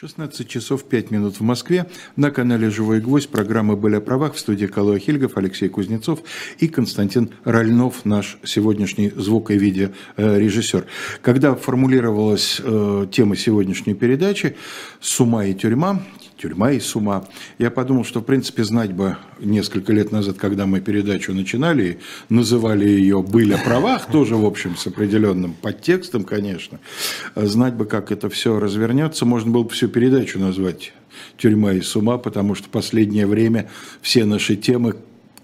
16 часов 5 минут в Москве. На канале «Живой гвоздь» программы «Были о правах» в студии Калуя Хильгов, Алексей Кузнецов и Константин Ральнов, наш сегодняшний звук- и видеорежиссер. Когда формулировалась э, тема сегодняшней передачи «С и тюрьма», тюрьма и с ума. Я подумал, что, в принципе, знать бы несколько лет назад, когда мы передачу начинали, называли ее «Были о правах», тоже, в общем, с определенным подтекстом, конечно, знать бы, как это все развернется, можно было бы всю передачу назвать «Тюрьма и с ума», потому что последнее время все наши темы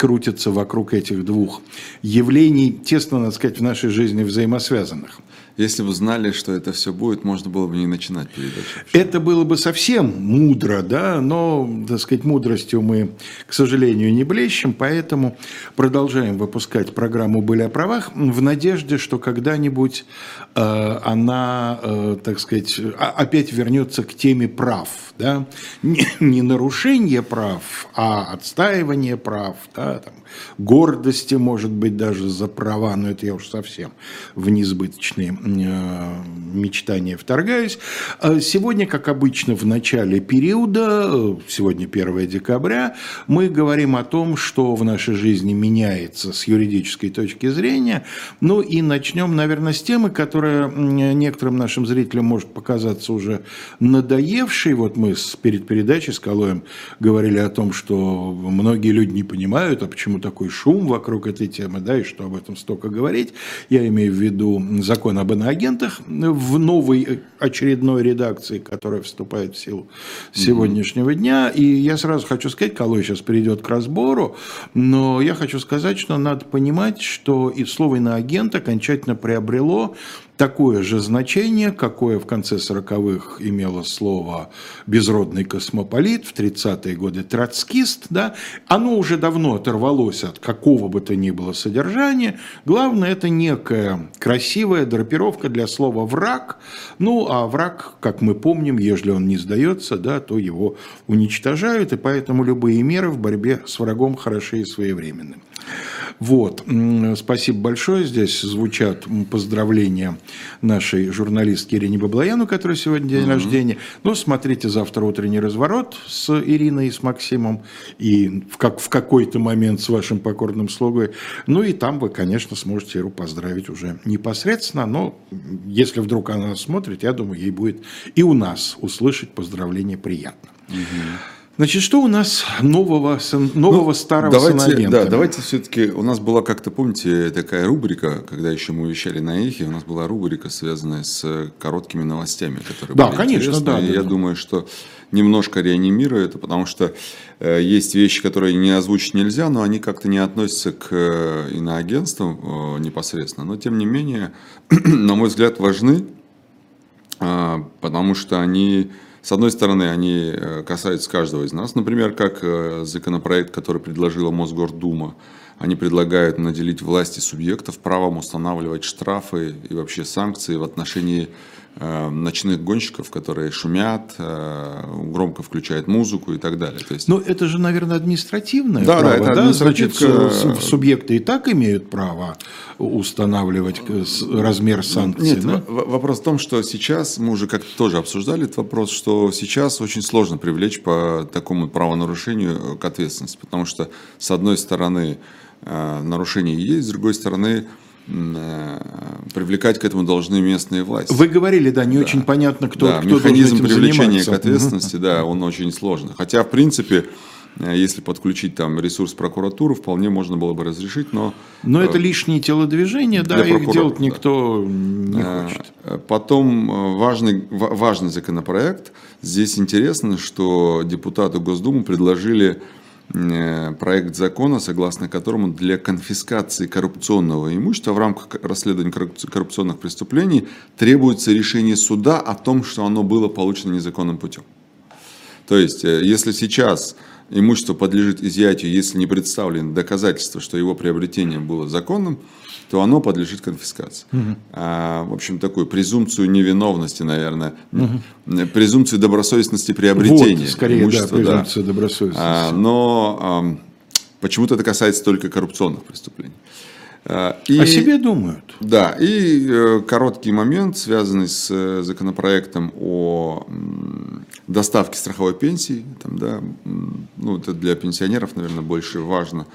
крутятся вокруг этих двух явлений, тесно, надо сказать, в нашей жизни взаимосвязанных. Если бы знали, что это все будет, можно было бы не начинать передачу. Это было бы совсем мудро, да, но, так сказать, мудростью мы, к сожалению, не блещем, поэтому продолжаем выпускать программу «Были о правах» в надежде, что когда-нибудь э, она, э, так сказать, опять вернется к теме прав, да, не, не нарушение прав, а отстаивание прав, да, там, гордости, может быть, даже за права, но это я уж совсем в несбыточные Э, мечтания вторгаюсь. А сегодня, как обычно, в начале периода, сегодня 1 декабря, мы говорим о том, что в нашей жизни меняется с юридической точки зрения. Ну и начнем, наверное, с темы, которая некоторым нашим зрителям может показаться уже надоевшей. Вот мы перед передачей с Калоем говорили о том, что многие люди не понимают, а почему такой шум вокруг этой темы, да, и что об этом столько говорить. Я имею в виду закон об иноагентах в новой очередной редакции, которая вступает в силу сегодняшнего дня. И я сразу хочу сказать, Калой сейчас перейдет к разбору, но я хочу сказать, что надо понимать, что и слово иноагент окончательно приобрело такое же значение, какое в конце 40-х имело слово «безродный космополит», в 30-е годы «троцкист», да, оно уже давно оторвалось от какого бы то ни было содержания. Главное, это некая красивая драпировка для слова «враг». Ну, а враг, как мы помним, если он не сдается, да, то его уничтожают, и поэтому любые меры в борьбе с врагом хороши и своевременны. Вот. Спасибо большое. Здесь звучат поздравления нашей журналистке Ирине Баблояну, которая сегодня день угу. рождения. Ну, смотрите завтра утренний разворот с Ириной и с Максимом. И в, как, в какой-то момент с вашим покорным слугой. Ну, и там вы, конечно, сможете Иру поздравить уже непосредственно. Но если вдруг она смотрит, я думаю, ей будет и у нас услышать поздравление приятно. Угу. Значит, что у нас нового, нового ну, старого давайте, Да, давайте все-таки, у нас была как-то, помните, такая рубрика, когда еще мы вещали на Эхе, у нас была рубрика, связанная с короткими новостями, которые да, были конечно, да, да, я да. думаю, что немножко реанимирую это, потому что э, есть вещи, которые не озвучить нельзя, но они как-то не относятся к э, иноагентству э, непосредственно. Но, тем не менее, на мой взгляд, важны, э, потому что они с одной стороны, они э, касаются каждого из нас. Например, как э, законопроект, который предложила Мосгордума. Они предлагают наделить власти субъектов правом устанавливать штрафы и вообще санкции в отношении Э, ночных гонщиков, которые шумят, э, громко включают музыку и так далее. То есть... Но это же, наверное, административное да, право, да? Это да? Значит, субъекты и так имеют право устанавливать размер санкций. Нет, да? вопрос в том, что сейчас, мы уже как-то тоже обсуждали этот вопрос, что сейчас очень сложно привлечь по такому правонарушению к ответственности, потому что, с одной стороны, э, нарушение есть, с другой стороны, Э, привлекать к этому должны местные власти. Вы говорили, да, не да. очень понятно, кто, да, кто механизм привлечения заниматься. к ответственности, угу. да, он очень сложный. Хотя, в принципе, э, если подключить там ресурс прокуратуры, вполне можно было бы разрешить, но... Но это лишние телодвижения, да, их делать никто да. не хочет. Потом важный, важный законопроект. Здесь интересно, что депутаты Госдумы предложили проект закона, согласно которому для конфискации коррупционного имущества в рамках расследования коррупционных преступлений требуется решение суда о том, что оно было получено незаконным путем. То есть, э, если сейчас имущество подлежит изъятию, если не представлены доказательства, что его приобретение было законным, то оно подлежит конфискации. Угу. А, в общем, такую презумпцию невиновности, наверное, угу. презумпцию добросовестности приобретения. Вот, скорее, да, презумпция да. добросовестности. А, но а, почему-то это касается только коррупционных преступлений. И, О себе думают. Да, и короткий момент, связанный с законопроектом о доставке страховой пенсии. Там, да, ну, это для пенсионеров, наверное, больше важно.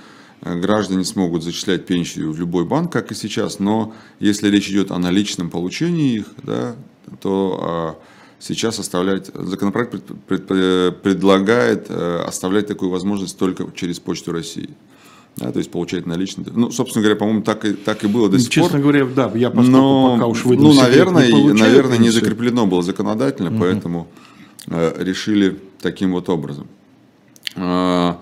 Граждане смогут зачислять пенсию в любой банк, как и сейчас, но если речь идет о наличном получении их, да, то сейчас оставлять, законопроект пред, пред, предлагает э, оставлять такую возможность только через Почту России. Да, то есть получать наличные. Ну, собственно говоря, по-моему, так и, так и было до сих Честно пор. говоря, да, я Но, пока уж Ну, наверное, не наверное, не закреплено было законодательно, угу. поэтому э, решили таким вот образом. Э,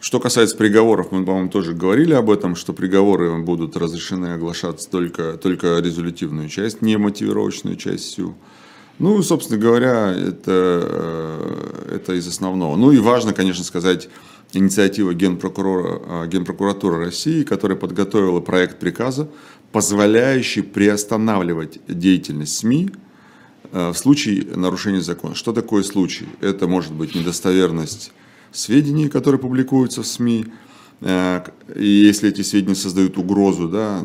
что касается приговоров, мы, по-моему, тоже говорили об этом, что приговоры будут разрешены оглашаться только, только резолютивную часть, не мотивировочную часть всю. Ну, собственно говоря, это, э, это из основного. Ну и важно, конечно, сказать, инициатива Генпрокурора, э, Генпрокуратуры России, которая подготовила проект приказа, позволяющий приостанавливать деятельность СМИ э, в случае нарушения закона. Что такое случай? Это может быть недостоверность сведений, которые публикуются в СМИ, и если эти сведения создают угрозу да,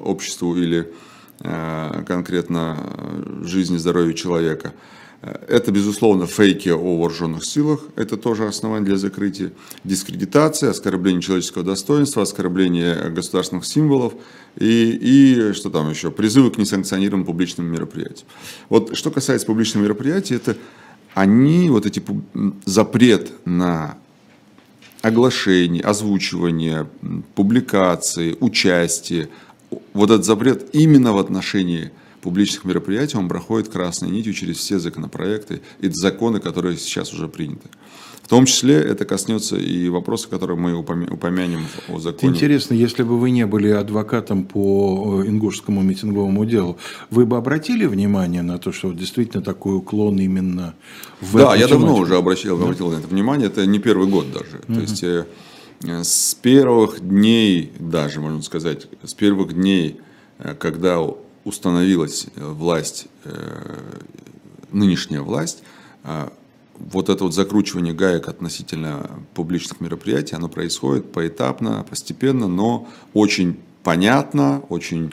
обществу или Э, конкретно жизни здоровью человека. Это, безусловно, фейки о вооруженных силах, это тоже основание для закрытия. Дискредитация, оскорбление человеческого достоинства, оскорбление государственных символов и, и что там еще, призывы к несанкционированным публичным мероприятиям. Вот что касается публичных мероприятий, это они, вот эти запрет на оглашение, озвучивание, публикации, участие, вот этот запрет именно в отношении публичных мероприятий, он проходит красной нитью через все законопроекты и законы, которые сейчас уже приняты. В том числе это коснется и вопроса, который мы упомянем о законе. Интересно, если бы вы не были адвокатом по э, ингушскому митинговому делу, вы бы обратили внимание на то, что действительно такой уклон именно в Да, я тематику? давно уже обращал, да? обратил на это внимание, это не первый год даже. Угу. То есть э, Э, с первых дней, даже можно сказать, с первых дней, когда установилась власть, нынешняя власть, вот это вот закручивание гаек относительно публичных мероприятий, оно происходит поэтапно, постепенно, но очень понятно, очень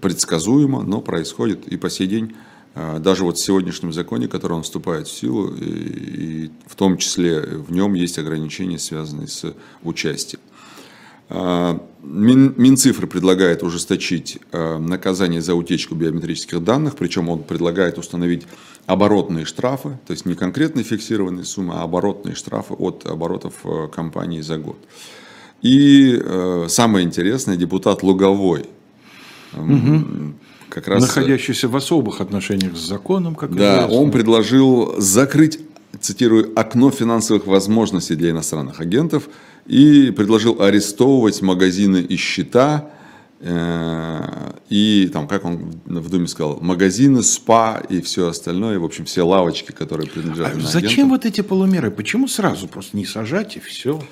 предсказуемо, но происходит и по сей день а, даже вот в сегодняшнем законе, который он вступает в силу, и, и в том числе в нем есть ограничения, связанные с участием. А, Мин, Минцифры предлагает ужесточить а, наказание за утечку биометрических данных, причем он предлагает установить оборотные штрафы, то есть не конкретные фиксированные суммы, а оборотные штрафы от оборотов компании за год. И самое интересное, депутат Луговой угу как раз... Находящийся в особых отношениях с законом, как Да, известно. он предложил закрыть, цитирую, окно финансовых возможностей для иностранных агентов и предложил арестовывать магазины и счета, э, и там, как он в Думе сказал, магазины, спа и все остальное, в общем, все лавочки, которые принадлежат а Зачем вот эти полумеры? Почему сразу просто не сажать и все?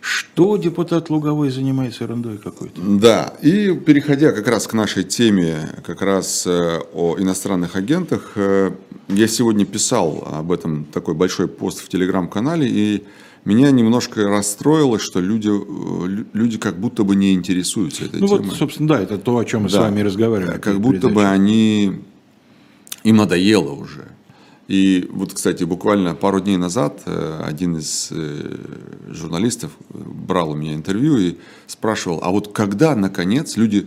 Что депутат Луговой занимается ерундой какой-то? Да, и переходя как раз к нашей теме, как раз э, о иностранных агентах, э, я сегодня писал об этом такой большой пост в телеграм-канале, и меня немножко расстроило, что люди, э, люди как будто бы не интересуются этой ну темой. Вот, собственно, да, это то, о чем мы да. с вами разговаривали. Как будто бы они, им надоело уже. И вот, кстати, буквально пару дней назад э, один из э, журналистов брал у меня интервью и спрашивал, а вот когда, наконец, люди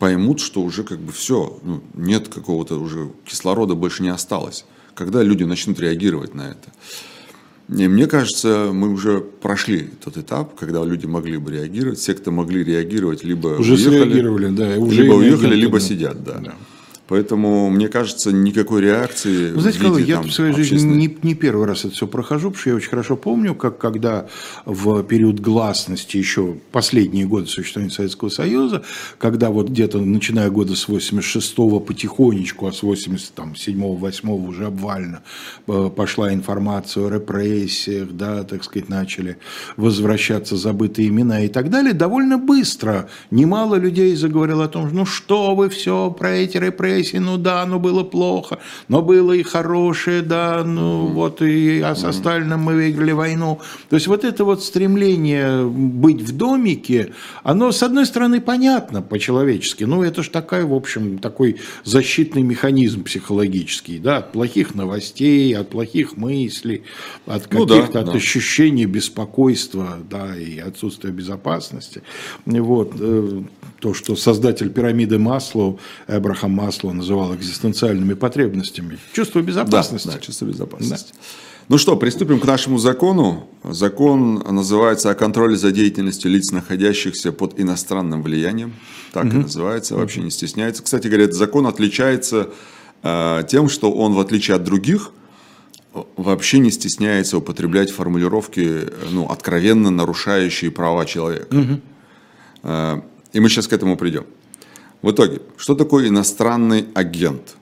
поймут, что уже как бы все, ну, нет какого-то уже кислорода больше не осталось, когда люди начнут реагировать на это. И мне кажется, мы уже прошли тот этап, когда люди могли бы реагировать. Все, кто могли реагировать, либо уже уехали, да, уже либо уехали, либо сидят, да. да. Поэтому, мне кажется, никакой реакции... Вы знаете, виде, я там, в своей жизни не, не первый раз это все прохожу, потому что я очень хорошо помню, как когда в период гласности, еще последние годы существования Советского Союза, когда вот где-то начиная года с 86-го потихонечку, а с 87-го, 8 уже обвально э, пошла информация о репрессиях, да, так сказать, начали возвращаться забытые имена и так далее, довольно быстро немало людей заговорило о том, ну что вы все про эти репрессии, репрессий, ну да, ну было плохо, но было и хорошее, да, ну вот и а с остальным мы выиграли войну. То есть вот это вот стремление быть в домике, оно, с одной стороны, понятно по-человечески, ну это же такая, в общем, такой защитный механизм психологический, да, от плохих новостей, от плохих мыслей, от каких-то ну, да, от да. ощущений беспокойства, да, и отсутствия безопасности. Вот. Э, то, что создатель пирамиды Маслоу, Эбрахам Маслоу, называл экзистенциальными потребностями. Чувство безопасности. Да, да чувство безопасности. Да. Ну что, приступим к нашему закону. Закон называется «О контроле за деятельностью лиц, находящихся под иностранным влиянием». Так угу. и называется, вообще не стесняется. Кстати говоря, этот закон отличается э, тем, что он, в отличие от других, вообще не стесняется употреблять формулировки, ну, откровенно нарушающие права человека. Угу. И мы сейчас к этому придем. В итоге, что такое иностранный агент?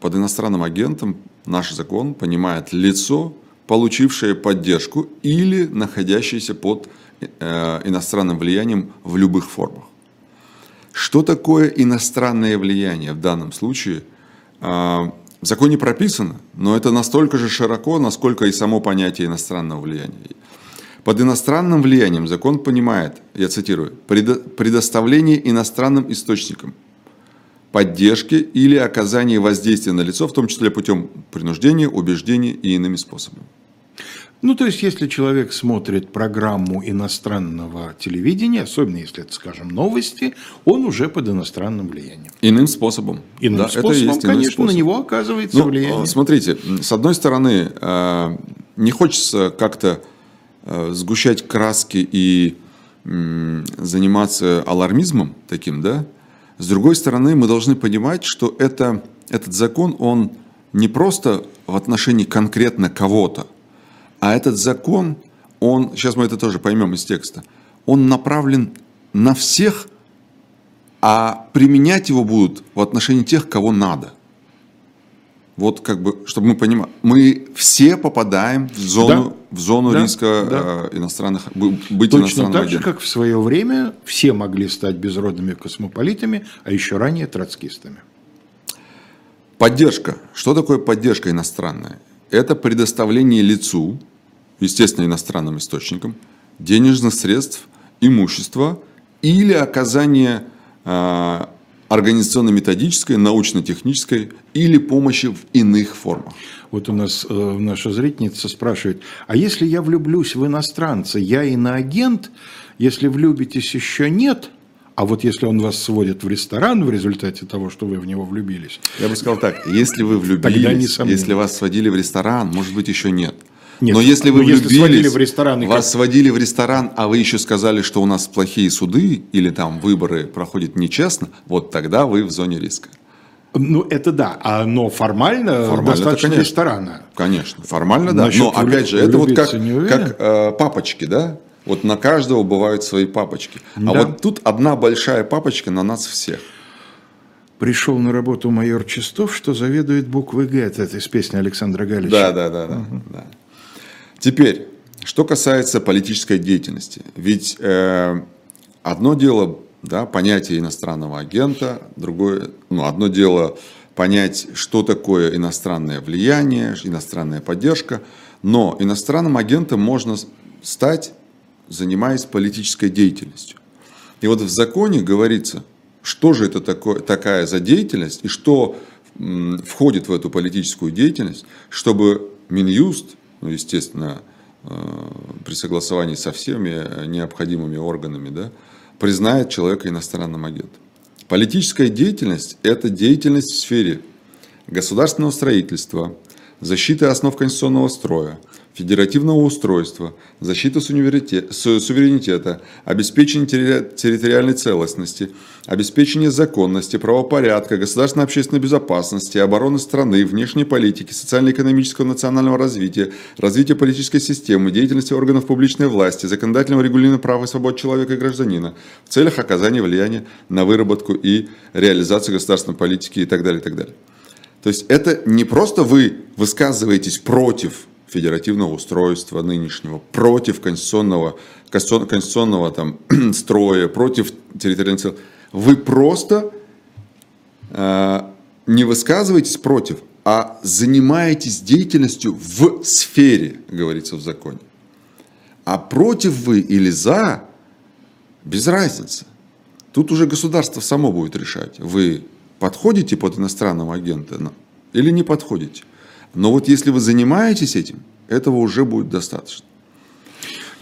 Под иностранным агентом наш закон понимает лицо, получившее поддержку или находящееся под э, иностранным влиянием в любых формах. Что такое иностранное влияние в данном случае? Э, в законе прописано, но это настолько же широко, насколько и само понятие иностранного влияния. Под иностранным влиянием закон понимает, я цитирую, предоставление иностранным источникам поддержки или оказание воздействия на лицо, в том числе путем принуждения, убеждения и иными способами. Ну, то есть, если человек смотрит программу иностранного телевидения, особенно если это, скажем, новости, он уже под иностранным влиянием. Иным способом. Иным да, способом, это есть конечно, способ. на него оказывается ну, влияние. Смотрите, с одной стороны, э, не хочется как-то сгущать краски и заниматься алармизмом таким, да? С другой стороны, мы должны понимать, что это, этот закон, он не просто в отношении конкретно кого-то, а этот закон, он, сейчас мы это тоже поймем из текста, он направлен на всех, а применять его будут в отношении тех, кого надо. Вот как бы, чтобы мы понимали, мы все попадаем в зону, да. в зону да. риска да. Э, иностранных, быть Точно иностранным так же, как в свое время все могли стать безродными космополитами, а еще ранее троцкистами. Поддержка. Что такое поддержка иностранная? Это предоставление лицу, естественно, иностранным источникам, денежных средств, имущества или оказание э, организационно-методической, научно-технической или помощи в иных формах. Вот у нас э, наша зрительница спрашивает, а если я влюблюсь в иностранца, я иноагент, если влюбитесь еще нет, а вот если он вас сводит в ресторан в результате того, что вы в него влюбились. Я бы сказал так, если вы влюбились, если вас сводили в ресторан, может быть еще нет. Нет, но если вы влюбились, если сводили в ресторан, вас как... сводили в ресторан, а вы еще сказали, что у нас плохие суды или там выборы проходят нечестно, вот тогда вы в зоне риска. Ну, это да, а, но формально, формально достаточно конечно, ресторана. Конечно, формально да. Насчет но опять же, это вот как, как э, папочки, да? Вот на каждого бывают свои папочки. А да. А вот тут одна большая папочка на нас всех. Пришел на работу майор Чистов, что заведует буквой Г. Это из песни Александра Галича. Да, да, да, да. Угу. да. Теперь, что касается политической деятельности. Ведь э, одно дело да, понятие иностранного агента, другое, ну, одно дело понять, что такое иностранное влияние, иностранная поддержка, но иностранным агентом можно стать, занимаясь политической деятельностью. И вот в законе говорится, что же это такое, такая за деятельность и что входит в эту политическую деятельность, чтобы Минюст ну, естественно, э, при согласовании со всеми необходимыми органами, да, признает человека иностранным агентом. Политическая деятельность – это деятельность в сфере государственного строительства, защиты основ конституционного строя – федеративного устройства, защиты суверенитета, обеспечение территориальной целостности, обеспечение законности, правопорядка, государственной общественной безопасности, обороны страны, внешней политики, социально-экономического национального развития, развития политической системы, деятельности органов публичной власти, законодательного регулирования прав и свобод человека и гражданина в целях оказания влияния на выработку и реализацию государственной политики и так далее, и так далее. То есть это не просто вы высказываетесь против федеративного устройства нынешнего, против конституционного, конституционного там, строя, против территориальной целостности. Вы просто э, не высказываетесь против, а занимаетесь деятельностью в сфере, говорится в законе. А против вы или за, без разницы. Тут уже государство само будет решать. Вы подходите под иностранного агента или не подходите. Но вот если вы занимаетесь этим, этого уже будет достаточно.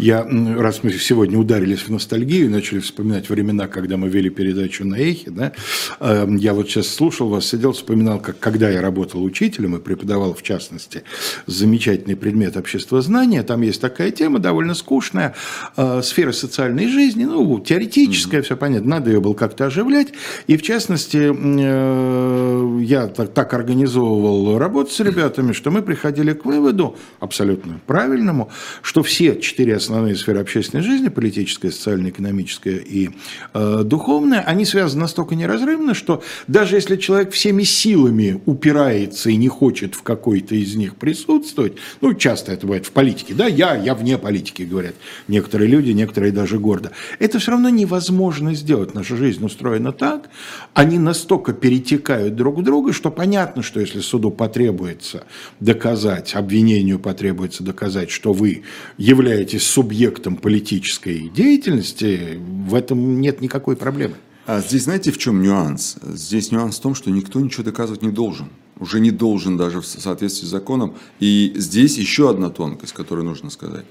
Я, раз мы сегодня ударились в ностальгию и начали вспоминать времена, когда мы вели передачу на Эхе, да, эм, я вот сейчас слушал вас, сидел, вспоминал, как когда я работал учителем и преподавал, в частности, замечательный предмет обществознания, там есть такая тема, довольно скучная, э, сфера социальной жизни, ну, теоретическая, mm-hmm. все понятно, надо ее было как-то оживлять, и в частности, э, я так, так организовывал работу с ребятами, что мы приходили к выводу, абсолютно правильному, что все четыре основные основные сферы общественной жизни, политическая, социальная, экономическая и э, духовная, они связаны настолько неразрывно, что даже если человек всеми силами упирается и не хочет в какой-то из них присутствовать, ну, часто это бывает в политике, да, я, я вне политики, говорят некоторые люди, некоторые даже гордо. Это все равно невозможно сделать. Наша жизнь устроена так, они настолько перетекают друг в друга, что понятно, что если суду потребуется доказать, обвинению потребуется доказать, что вы являетесь субъектом политической деятельности, в этом нет никакой проблемы. А здесь знаете, в чем нюанс? Здесь нюанс в том, что никто ничего доказывать не должен. Уже не должен даже в соответствии с законом. И здесь еще одна тонкость, которую нужно сказать.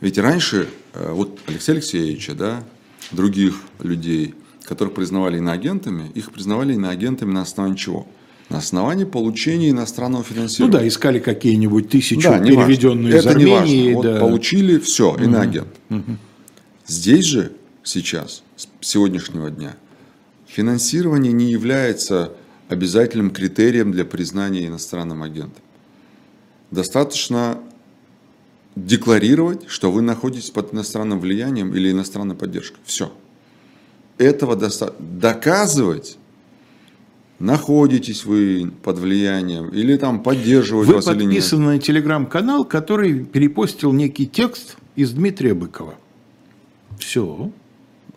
Ведь раньше, э, вот Алексея Алексеевича, да, других людей, которых признавали иноагентами, их признавали иноагентами на основании чего? На основании получения иностранного финансирования. Ну да, искали какие-нибудь тысячу да, переведенные из Армении. Вот да. получили все, иноагент. Угу. Здесь же сейчас, с сегодняшнего дня, финансирование не является обязательным критерием для признания иностранным агентом. Достаточно декларировать, что вы находитесь под иностранным влиянием или иностранной поддержкой. Все. Этого достаточно. Доказывать находитесь вы под влиянием, или там поддерживают вы вас или нет. Вы подписаны на телеграм-канал, который перепостил некий текст из Дмитрия Быкова. Все.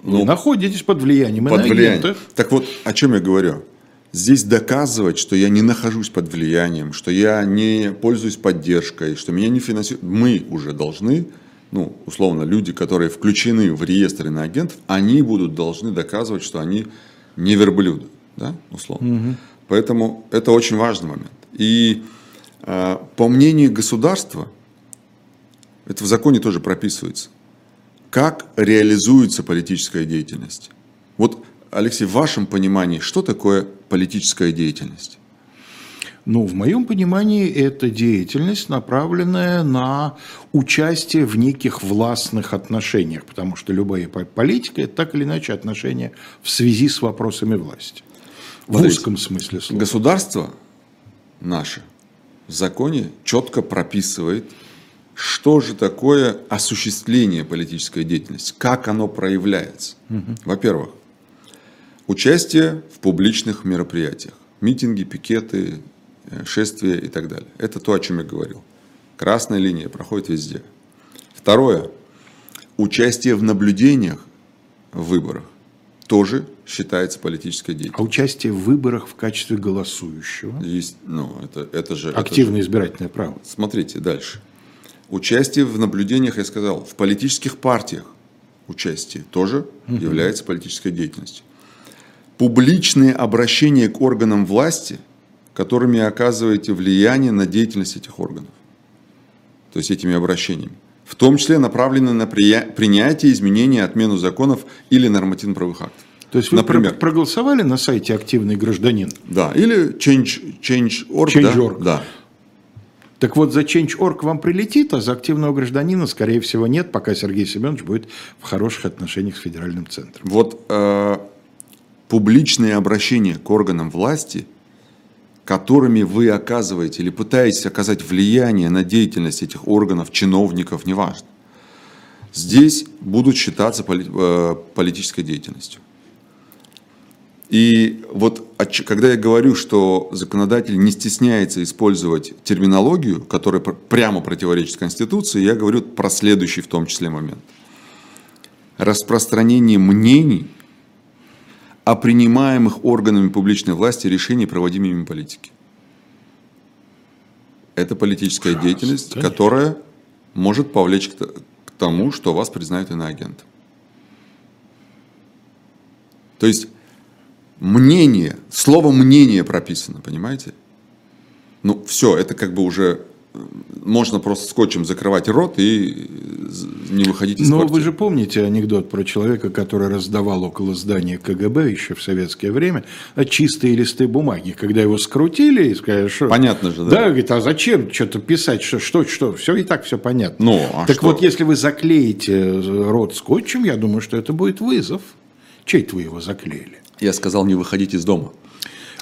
Ну, вы находитесь под влиянием под влиянием. Так вот, о чем я говорю? Здесь доказывать, что я не нахожусь под влиянием, что я не пользуюсь поддержкой, что меня не финансируют. Мы уже должны, ну, условно, люди, которые включены в реестр иноагентов, они будут должны доказывать, что они не верблюды да, условно. Угу. Поэтому это очень важный момент. И э, по мнению государства, это в законе тоже прописывается, как реализуется политическая деятельность. Вот, Алексей, в вашем понимании, что такое политическая деятельность? Ну, в моем понимании, это деятельность, направленная на участие в неких властных отношениях, потому что любая политика – это так или иначе отношения в связи с вопросами власти. В вот узком смысле слова. Государство наше в законе четко прописывает, что же такое осуществление политической деятельности, как оно проявляется. Угу. Во-первых, участие в публичных мероприятиях, митинги, пикеты, э, шествия и так далее. Это то, о чем я говорил. Красная линия проходит везде. Второе. Участие в наблюдениях в выборах тоже считается политической деятельностью. А участие в выборах в качестве голосующего? Есть, ну, это, это же... Активное это же, избирательное право. Смотрите дальше. Участие в наблюдениях, я сказал, в политических партиях участие тоже угу. является политической деятельностью. Публичные обращения к органам власти, которыми оказываете влияние на деятельность этих органов. То есть этими обращениями в том числе направлены на принятие, изменения, отмену законов или нормативно-правовых актов. То есть вы Например, проголосовали на сайте «Активный гражданин»? Да, или Change.org. Change. Change. Да? да. Так вот, за Change.org вам прилетит, а за активного гражданина, скорее всего, нет, пока Сергей Семенович будет в хороших отношениях с федеральным центром. Вот э, публичные обращения к органам власти – которыми вы оказываете или пытаетесь оказать влияние на деятельность этих органов, чиновников, неважно, здесь будут считаться э, политической деятельностью. И вот когда я говорю, что законодатель не стесняется использовать терминологию, которая прямо противоречит Конституции, я говорю про следующий в том числе момент. Распространение мнений о принимаемых органами публичной власти решений, проводимыми политики. Это политическая деятельность, конечно. которая может повлечь к тому, что вас признают иноагентом. То есть мнение, слово мнение прописано, понимаете? Ну, все, это как бы уже можно просто скотчем закрывать рот и э, не выходить из Но вы квартиры. же помните анекдот про человека, который раздавал около здания КГБ еще в советское время а, чистые листы бумаги, когда его скрутили и сказали, что... Понятно же, да? Да, говорит, а зачем что-то писать, что, что, что, все и так все понятно. Ну, а так что? вот, если вы заклеите рот скотчем, я думаю, что это будет вызов. Чей-то вы его заклеили? Я сказал не выходить из дома.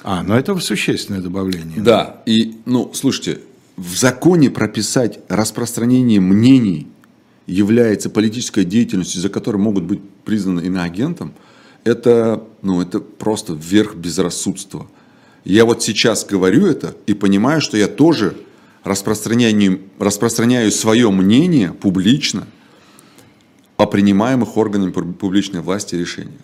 А, ну это существенное добавление. Да, и, ну, слушайте, в законе прописать распространение мнений является политической деятельностью, за которой могут быть признаны иноагентом, это, ну, это просто верх безрассудства. Я вот сейчас говорю это и понимаю, что я тоже распространяю, распространяю свое мнение публично о принимаемых органами пуб- публичной власти решениях.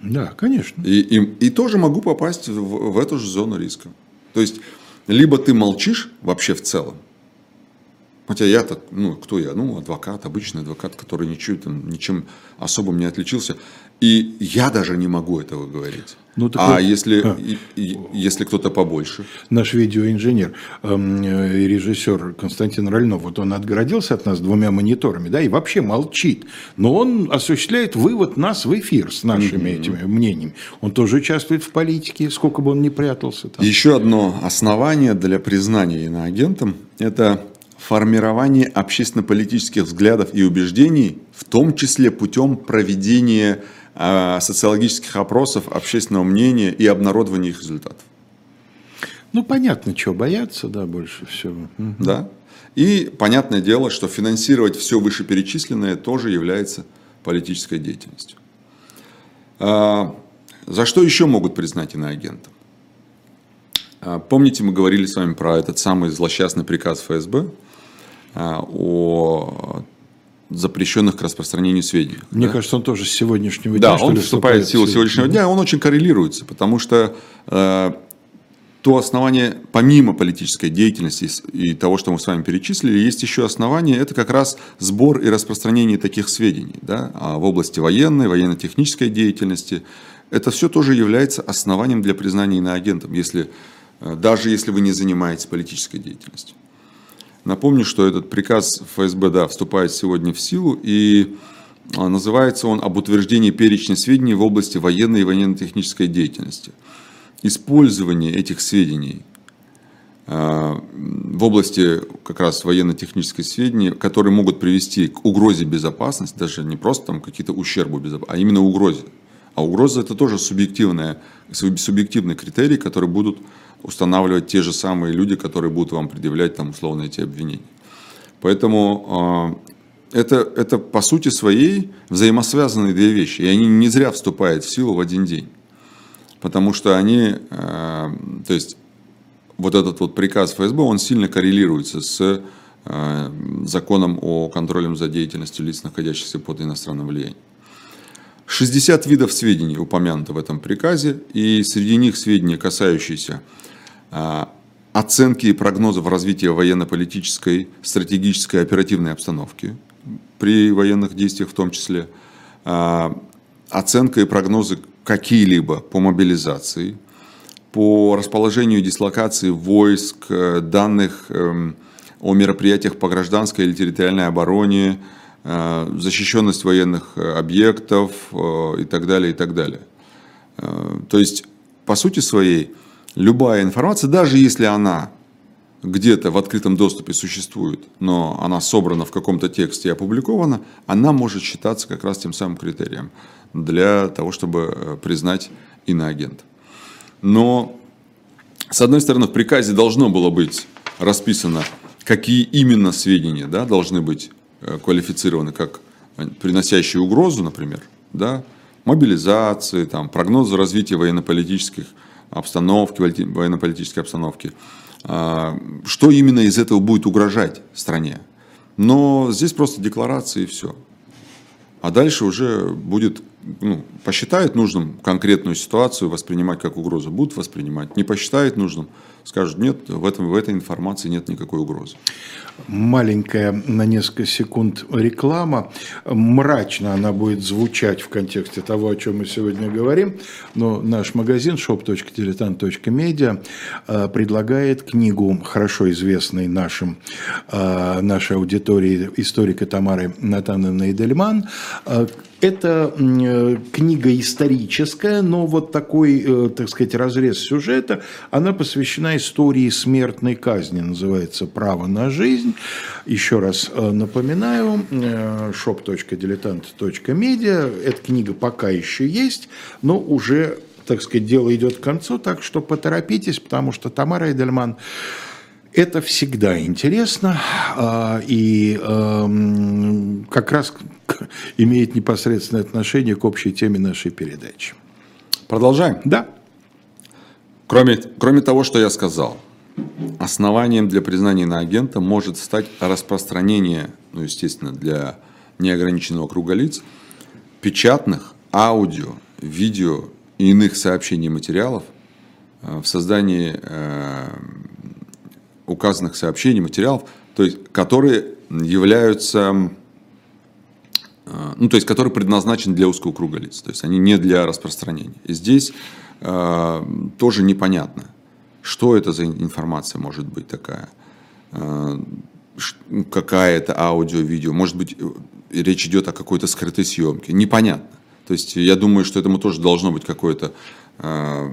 Да, конечно. И, и, и тоже могу попасть в, в эту же зону риска. То есть, либо ты молчишь вообще в целом, хотя я-то, ну, кто я? Ну, адвокат, обычный адвокат, который ничего, там, ничем особым не отличился. И я даже не могу этого говорить. Ну, а вот- если, А. если кто-то побольше? наш видеоинженер эм, э, и режиссер Константин Ральнов, вот он отгородился от нас двумя мониторами, да, и вообще молчит. Но он осуществляет вывод нас в эфир с нашими этими мнениями. Он тоже участвует в политике, сколько бы он ни прятался там. Еще одно основание для признания иноагентом – это формирование общественно-политических взглядов и убеждений, в том числе путем проведения социологических опросов общественного мнения и обнародования их результатов. Ну, понятно, чего бояться, да, больше всего. Да? И понятное дело, что финансировать все вышеперечисленное тоже является политической деятельностью. А, За что еще могут признать иноагентом? А, Помните, мы говорили с вами про этот самый злосчастный приказ ФСБ о запрещенных к распространению сведениях. Мне да? кажется, он тоже с сегодняшнего Да, дня, что он вступает в силу сегодняшнего дня, он очень коррелируется, потому что э, то основание, помимо политической деятельности и того, что мы с вами перечислили, есть еще основание, это как раз сбор и распространение таких сведений да, а в области военной, военно-технической деятельности. Это все тоже является основанием для признания иноагентом, если, э, даже если вы не занимаетесь политической деятельностью. Напомню, что этот приказ ФСБ да, вступает сегодня в силу, и а, называется он «Об утверждении перечня сведений в области военной и военно-технической деятельности». Использование этих сведений а, в области как раз военно-технической сведений, которые могут привести к угрозе безопасности, даже не просто там какие-то ущербу безопасности, а именно угрозе. А угроза это тоже субъективная, суб- субъективный критерий, который будут устанавливать те же самые люди, которые будут вам предъявлять там условно эти обвинения. Поэтому э, это, это по сути своей взаимосвязанные две вещи, и они не зря вступают в силу в один день. Потому что они, э, то есть вот этот вот приказ ФСБ, он сильно коррелируется с э, законом о контроле за деятельностью лиц, находящихся под иностранным влиянием. 60 видов сведений упомянуто в этом приказе, и среди них сведения, касающиеся а, оценки и прогнозов развития военно-политической, стратегической оперативной обстановки при военных действиях в том числе, а, оценка и прогнозы какие-либо по мобилизации, по расположению дислокации войск, э, данных эм, о мероприятиях по гражданской или территориальной обороне, э, защищенность военных э, объектов и так далее, и так далее. То есть, по сути своей, любая информация, даже если она где-то в открытом доступе существует, но она собрана в каком-то тексте и опубликована, она может считаться как раз тем самым критерием для того, чтобы э, признать иноагента. Но, с одной стороны, в приказе должно было быть расписано, какие именно сведения да, должны быть э, квалифицированы как э, приносящие угрозу, например, да, мобилизации, там, прогнозы развития военно-политических обстановки, военно- военно-политической обстановки, а, что именно из этого будет угрожать стране. Но здесь просто декларации и все. А дальше уже будет, ну, посчитает нужным конкретную ситуацию воспринимать как угрозу, будут воспринимать. Не посчитает нужным, скажут, нет, в, этом, в этой информации нет никакой угрозы. Маленькая на несколько секунд реклама. Мрачно она будет звучать в контексте того, о чем мы сегодня говорим. Но наш магазин shop.diletant.media э, предлагает книгу, хорошо известной нашим, э, нашей аудитории историка Тамары Натановны Эдельман э, это э, книга историческая, но вот такой, э, так сказать, разрез сюжета, она посвящена истории смертной казни, называется «Право на жизнь». Еще раз э, напоминаю, shop.diletant.media, эта книга пока еще есть, но уже, так сказать, дело идет к концу, так что поторопитесь, потому что Тамара Эдельман это всегда интересно а, и эм, как раз имеет непосредственное отношение к общей теме нашей передачи. Продолжаем? Да. Кроме, кроме того, что я сказал, основанием для признания иноагента может стать распространение, ну, естественно, для неограниченного круга лиц, печатных, аудио, видео и иных сообщений и материалов э, в создании э, указанных сообщений, материалов, то есть, которые являются, э, ну, то есть, которые предназначены для узкого круга лиц, то есть, они не для распространения. И здесь э, тоже непонятно, что это за информация может быть такая, э, какая это аудио, видео, может быть, речь идет о какой-то скрытой съемке, непонятно. То есть, я думаю, что этому тоже должно быть какое-то э,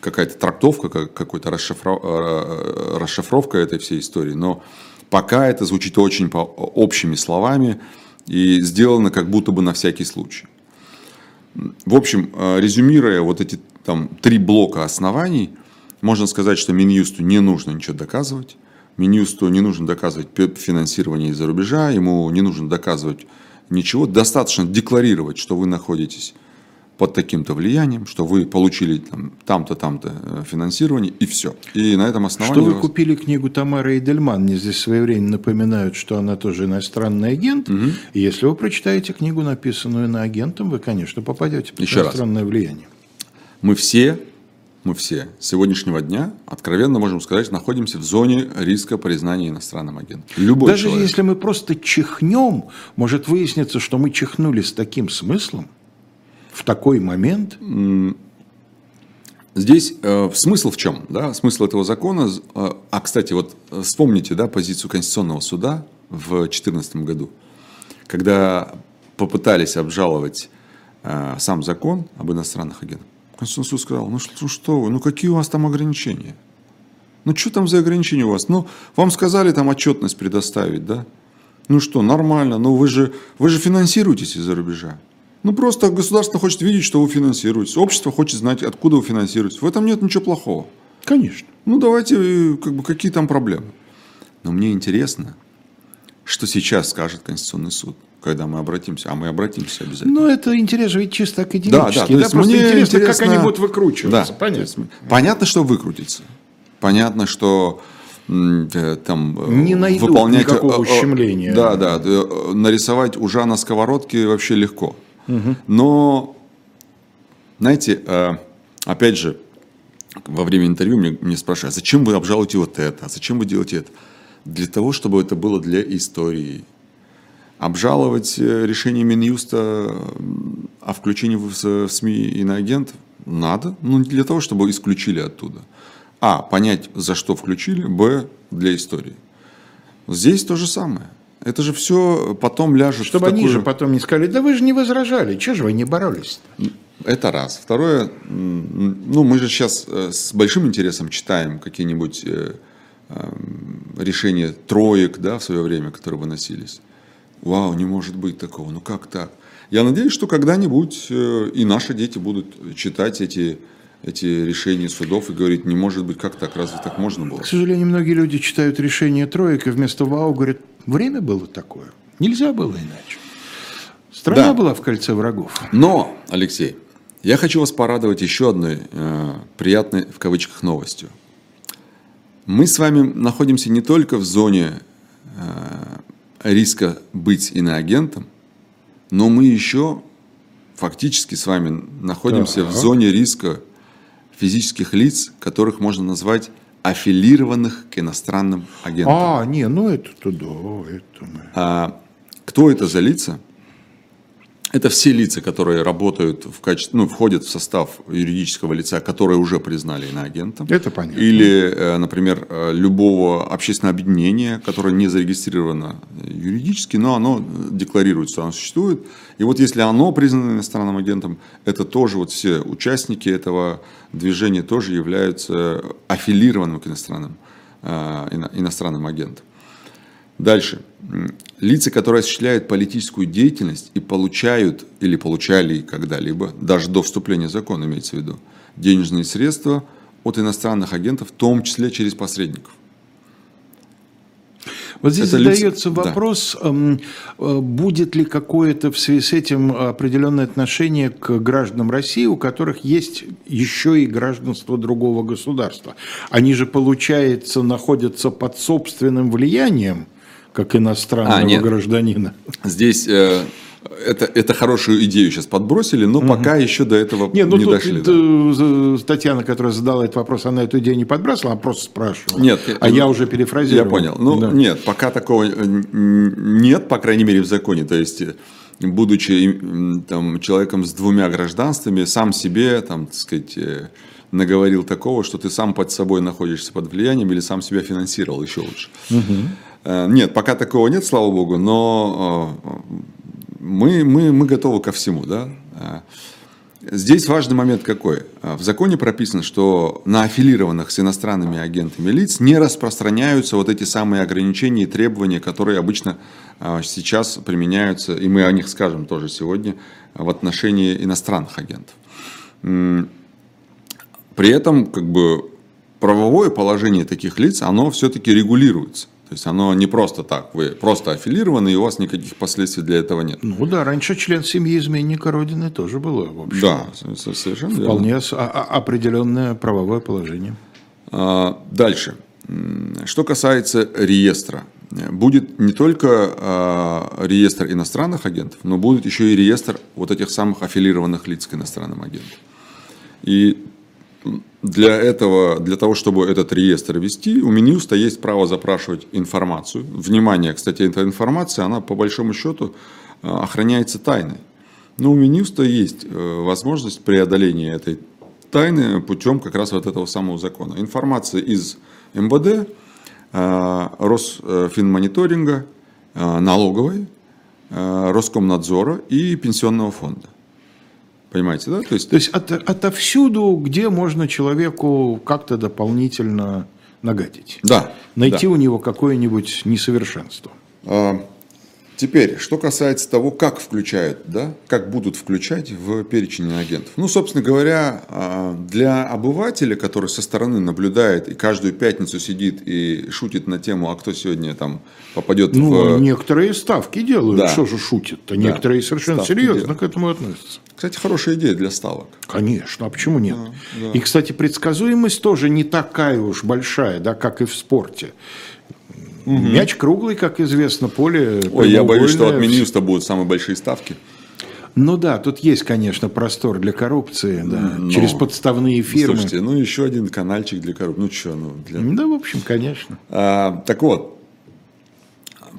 какая-то трактовка, какая-то расшифровка, расшифровка этой всей истории, но пока это звучит очень по общими словами и сделано как будто бы на всякий случай. В общем, э, резюмируя вот эти там три блока оснований, можно сказать, что Минюсту не нужно ничего доказывать. Минюсту не нужно доказывать финансирование из-за рубежа, ему не нужно доказывать ничего. Достаточно декларировать, что вы находитесь под таким-то влиянием, что вы получили там, там-то, там-то э, финансирование, и все. И на этом основании... Что вы купили книгу Тамары Эдельман, мне здесь своевременно напоминают, что она тоже иностранный агент, угу. и если вы прочитаете книгу, написанную на агентом, вы, конечно, попадете под Еще иностранное раз. влияние. Мы все, мы все с сегодняшнего дня, откровенно можем сказать, находимся в зоне риска признания иностранным агентом. Любой Даже человек. если мы просто чихнем, может выясниться, что мы чихнули с таким смыслом, в такой момент? Здесь э, смысл в чем? Да? Смысл этого закона. Э, а, кстати, вот э, вспомните да, позицию Конституционного суда в 2014 году, когда попытались обжаловать э, сам закон об иностранных агентах. Конституционный суд сказал, ну что, что вы, ну какие у вас там ограничения? Ну что там за ограничения у вас? Ну, вам сказали там отчетность предоставить, да? Ну что, нормально, ну вы же, вы же финансируетесь из-за рубежа. Ну, просто государство хочет видеть, что вы финансируетесь. Общество хочет знать, откуда вы финансируетесь. В этом нет ничего плохого. Конечно. Ну, давайте, э, как бы, какие там проблемы. Но мне интересно, что сейчас скажет Конституционный суд когда мы обратимся, а мы обратимся обязательно. Ну, это интерес ведь чисто академический. Да, да, то есть да? мне интересно, интересно, как они будут выкручиваться. Да, понятно. понятно, что выкрутится. Понятно, что э, там э, не найдут выполнять никакого ущемления. Да, да, нарисовать ужа на сковородке вообще легко. Но, знаете, э, опять же, во время интервью мне, мне спрашивают, а зачем вы обжалуете вот это, а зачем вы делаете это? Для того, чтобы это было для истории. Обжаловать э, решение Минюста о включении в СМИ иноагентов надо, но не для того, чтобы исключили оттуда. А, понять, за что включили, Б, для истории. Здесь то же самое. Это же все потом ляжет Чтобы такую... они же потом не сказали, да вы же не возражали, чего же вы не боролись -то? Это раз. Второе, ну мы же сейчас э, с большим интересом читаем какие-нибудь э, эм, решения троек, да, в свое время, которые выносились. Вау, не может быть такого, ну как так? Я надеюсь, что когда-нибудь э, и наши дети будут читать эти эти решения судов и говорить, не может быть, как так, разве так можно было? К сожалению, многие люди читают решения троек и вместо вау говорят, время было такое, нельзя было иначе. Страна да. была в кольце врагов. Но, Алексей, я хочу вас порадовать еще одной э, приятной, в кавычках, новостью. Мы с вами находимся не только в зоне э, риска быть иноагентом, но мы еще фактически с вами находимся Так. в зоне риска физических лиц, которых можно назвать аффилированных к иностранным агентам. А, не, ну это-то да, это мы. А кто это за лица? Это все лица, которые работают в качестве, ну, входят в состав юридического лица, которое уже признали иноагентом. Это понятно. Или, э, например, э, любого общественного объединения, которое не зарегистрировано юридически, но оно декларирует, что оно существует. И вот если оно признано иностранным агентом, это тоже вот все участники этого движения тоже являются аффилированным к иностранным, э, ино- иностранным агентам. Дальше. Лица, которые осуществляют политическую деятельность и получают или получали когда-либо, даже до вступления в закон имеется в виду, денежные средства от иностранных агентов, в том числе через посредников. Вот здесь Это задается да. вопрос, эм, э, будет ли какое-то в связи с этим определенное отношение к гражданам России, у которых есть еще и гражданство другого государства. Они же, получается, находятся под собственным влиянием, как иностранного А, нет. гражданина. Здесь э, это, это хорошую идею сейчас подбросили, но пока еще до этого Не, ну не тут дошли. э, э, Татьяна, которая задала этот вопрос, она эту идею не подбрасывала, она просто спрашивала. Нет, а э, я уже перефразировал. Я понял. Ну, Да. нет, пока такого э, нет, по крайней мере, в законе. То есть, э, будучи там, человеком с двумя гражданствами, сам себе, там, так сказать, э, наговорил такого, что ты сам под собой находишься под влиянием или сам себя финансировал еще лучше. Э, Нет, пока такого нет, слава богу, но э, мы, мы, мы готовы ко всему, да. Э, Здесь важный момент какой? В законе прописано, что на аффилированных с иностранными агентами лиц не распространяются вот эти самые ограничения и требования, которые обычно сейчас применяются, и мы о них скажем тоже сегодня, в отношении иностранных агентов. При этом как бы правовое положение таких лиц, оно все-таки регулируется. То есть оно не просто так, вы просто аффилированы, и у вас никаких последствий для этого нет. Ну да, раньше член семьи изменника Родины тоже было, в общем. Да, со- совершенно верно. Вполне с- а- а- определенное правовое положение. А, Дальше. Что касается реестра. Будет не только реестр иностранных агентов, но будет еще и реестр вот этих самых аффилированных лиц к иностранным агентам. И для этого, для того, чтобы этот реестр вести, у Минюста есть право запрашивать информацию. Внимание, кстати, эта информация, она по большому счету а, охраняется тайной. Но у Минюста есть э, возможность преодоления этой тайны путем как раз вот этого самого закона. Информация из МВД, э, Росфинмониторинга, э, налоговой, э, Роскомнадзора и пенсионного фонда. Понимаете, да? То есть То есть от, отовсюду, где можно человеку как-то дополнительно нагадить. Да. Найти да. у него какое-нибудь несовершенство. А, Теперь, что касается того, как включают, да, как будут включать в перечень агентов. Ну, собственно говоря, а, для обывателя, который со стороны наблюдает и каждую пятницу сидит и шутит на тему, а кто сегодня там попадет Ну, в... некоторые ставки делают. Да. Что же шутят-то? Некоторые совершенно ставки серьезно делают. к этому относятся. Кстати, хорошая идея для ставок. Конечно, а почему нет? да. И, кстати, предсказуемость тоже не такая уж большая, да, как и в спорте. Мяч круглый, как известно, поле Ой, я боюсь, что от. Минюста будут самые большие ставки. Ну да, тут есть, конечно, простор для коррупции, да, Но- через подставные фирмы. Слушайте, ну еще один канальчик для коррупции. Ну что, ну для... Да, в общем, конечно. А, так вот,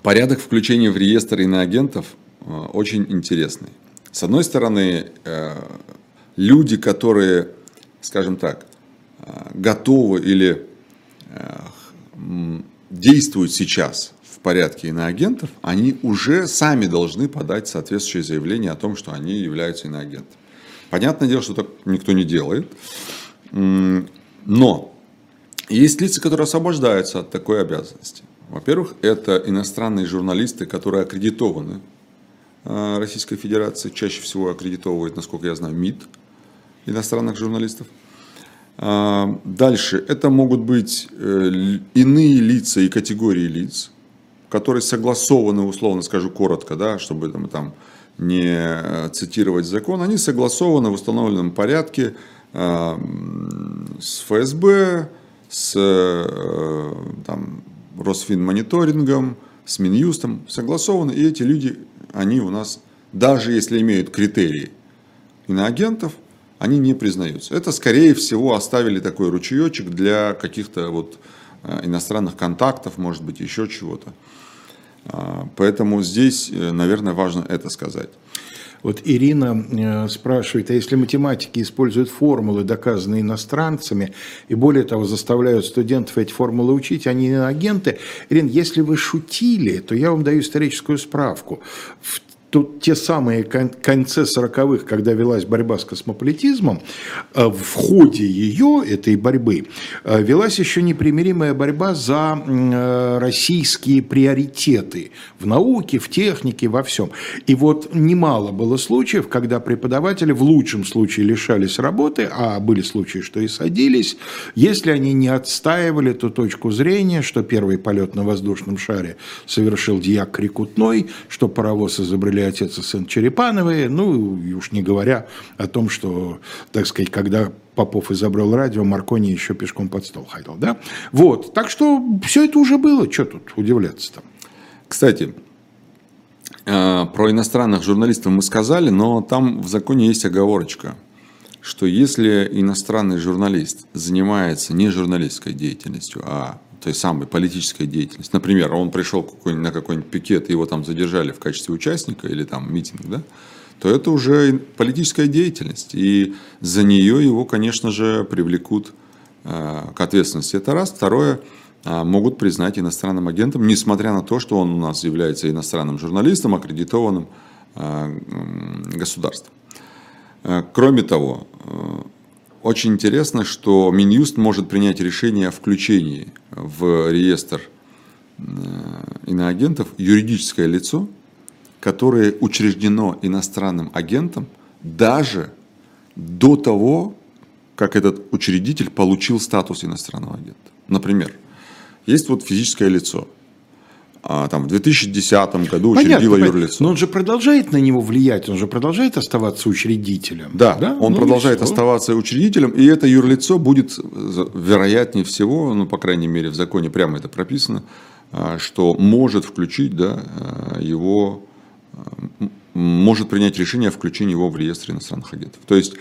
порядок включения в реестр иноагентов э, очень интересный. С одной стороны, э, люди, которые, скажем так, э, готовы или м, действуют сейчас в порядке иноагентов, они уже сами должны подать соответствующее заявление о том, что они являются иноагентами. Понятное дело, что так никто не делает. Но есть лица, которые освобождаются от такой обязанности. Во-первых, это иностранные журналисты, которые аккредитованы э, Российской Федерации. Чаще всего аккредитовывает, насколько я знаю, МИД иностранных журналистов. А, Дальше. Это могут быть э, иные лица и категории лиц, которые согласованы, условно скажу коротко, да, чтобы там, там не э, цитировать закон, они согласованы в установленном порядке м, с ФСБ, с э, там, Росфинмониторингом, с Минюстом, согласованы, и эти люди, они у нас даже если имеют критерии иноагентов, они не признаются. Это, скорее всего, оставили такой ручеечек для каких-то вот э, иностранных контактов, может быть, еще чего-то. А, поэтому здесь, э, наверное, важно это сказать. Вот Ирина э, спрашивает, а если математики используют формулы, доказанные иностранцами, и более того заставляют студентов эти формулы учить, они агенты. Ирина, если вы шутили, то я вам даю историческую справку. В тут те самые конце 40-х, когда велась борьба с космополитизмом, э, в ходе ее, этой борьбы, э, велась еще непримиримая борьба за э, российские приоритеты в науке, в технике, во всем. И вот немало было случаев, когда преподаватели в лучшем случае лишались работы, а были случаи, что и садились, если они не отстаивали ту точку зрения, что первый полет на воздушном шаре совершил дьяк Крикутной, что паровоз изобрели были отец и сын Черепановы, ну, и уж не говоря о том, что, так сказать, когда Попов изобрел радио, Маркони еще пешком под стол ходил, да? Вот, так что все это уже было, что тут удивляться там. Кстати, э, про иностранных журналистов мы сказали, но там в законе есть оговорочка, что если иностранный журналист занимается не журналистской деятельностью, а той самой политической деятельности. Например, он пришел на какой-нибудь пикет, его там задержали в качестве участника или там митинг, да, то это уже политическая деятельность. И за нее его, конечно же, привлекут э, к ответственности. Это раз. Второе, э, могут признать иностранным агентом, несмотря на то, что он у нас является иностранным журналистом, аккредитованным э, государством. Кроме того, очень интересно, что Минюст может принять решение о включении в реестр э, иноагентов юридическое лицо, которое учреждено иностранным агентом даже до того, как этот учредитель получил статус иностранного агента. Например, есть вот физическое лицо – а, там, в 2010 году учредила понятно, юрлицо. Но он же продолжает на него влиять, он же продолжает оставаться учредителем. Да, да? он ну, продолжает оставаться учредителем, и это юрлицо будет, вероятнее всего, ну, по крайней мере, в законе прямо это прописано, а, что может включить да, а, его, может принять решение о включении его в реестр иностранных агентов. То есть,